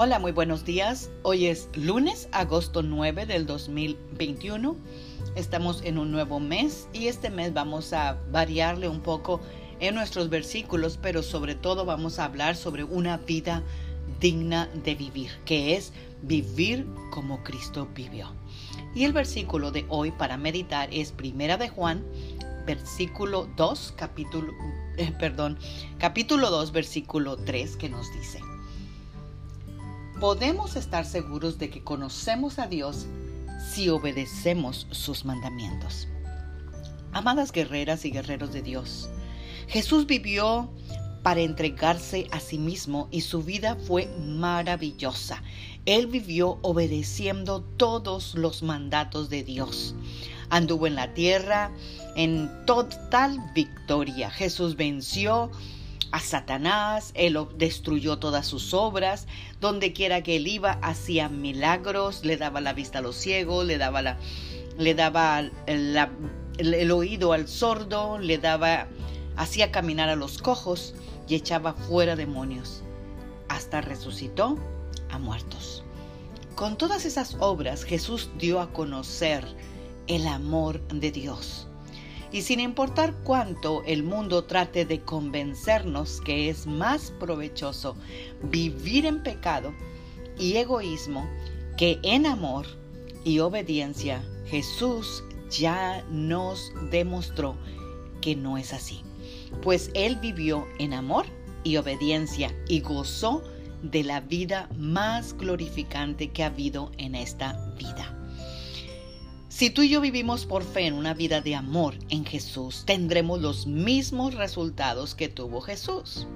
Hola, muy buenos días. Hoy es lunes, agosto 9 del 2021. Estamos en un nuevo mes y este mes vamos a variarle un poco en nuestros versículos, pero sobre todo vamos a hablar sobre una vida digna de vivir, que es vivir como Cristo vivió. Y el versículo de hoy para meditar es Primera de Juan, versículo 2, capítulo eh, perdón, capítulo 2, versículo 3 que nos dice: podemos estar seguros de que conocemos a Dios si obedecemos sus mandamientos. Amadas guerreras y guerreros de Dios, Jesús vivió para entregarse a sí mismo y su vida fue maravillosa. Él vivió obedeciendo todos los mandatos de Dios. Anduvo en la tierra en total victoria. Jesús venció a Satanás, él destruyó todas sus obras, donde quiera que él iba hacía milagros, le daba la vista a los ciegos, le daba la, le daba el, oído al sordo, le daba hacía caminar a los cojos y echaba fuera demonios. Hasta resucitó a muertos. Con todas esas obras Jesús dio a conocer el amor de Dios. Y sin importar cuánto el mundo trate de convencernos que es más provechoso vivir en pecado y egoísmo que en amor y obediencia, Jesús ya nos demostró que no es así. Pues Él vivió en amor y obediencia y gozó de la vida más glorificante que ha habido en esta vida. Si tú y yo vivimos por fe en una vida de amor en Jesús, tendremos los mismos resultados que tuvo Jesús.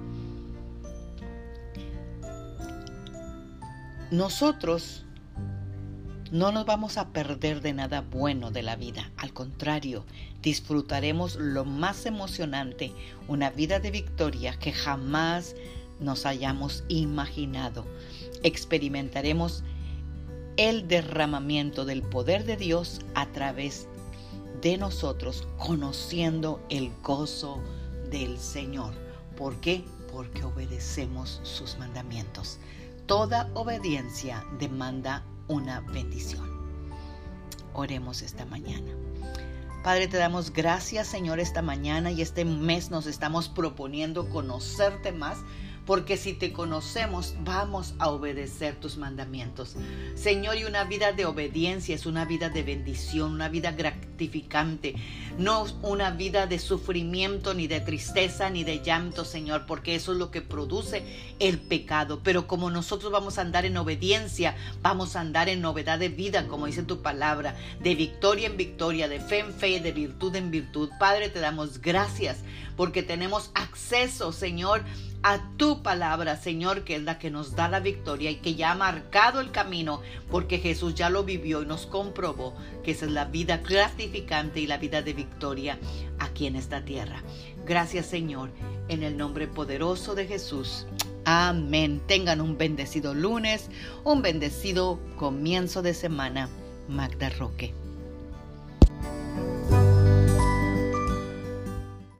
Nosotros no nos vamos a perder de nada bueno de la vida. Al contrario, disfrutaremos lo más emocionante, una vida de victoria que jamás nos hayamos imaginado. Experimentaremos el derramamiento del poder de Dios a través de nosotros, conociendo el gozo del Señor. ¿Por qué? Porque obedecemos sus mandamientos. Toda obediencia demanda una bendición. Oremos esta mañana. Padre, te damos gracias, Señor, esta mañana y este mes nos estamos proponiendo conocerte más porque si te conocemos vamos a obedecer tus mandamientos. Señor, y una vida de obediencia es una vida de bendición, una vida gratificante, no una vida de sufrimiento, ni de tristeza, ni de llanto, Señor, porque eso es lo que produce el pecado. Pero como nosotros vamos a andar en obediencia, vamos a andar en novedad de vida, como dice tu palabra, de victoria en victoria, de fe en fe, de virtud en virtud. Padre, te damos gracias porque tenemos acceso, Señor, a tu palabra, Señor, que es la que nos da la victoria y que ya ha marcado el camino, porque Jesús ya lo vivió y nos comprobó que esa es la vida gratificante y la vida de victoria aquí en esta tierra. Gracias, Señor, en el nombre poderoso de Jesús. Amén. Tengan un bendecido lunes, un bendecido comienzo de semana. Magda Roque.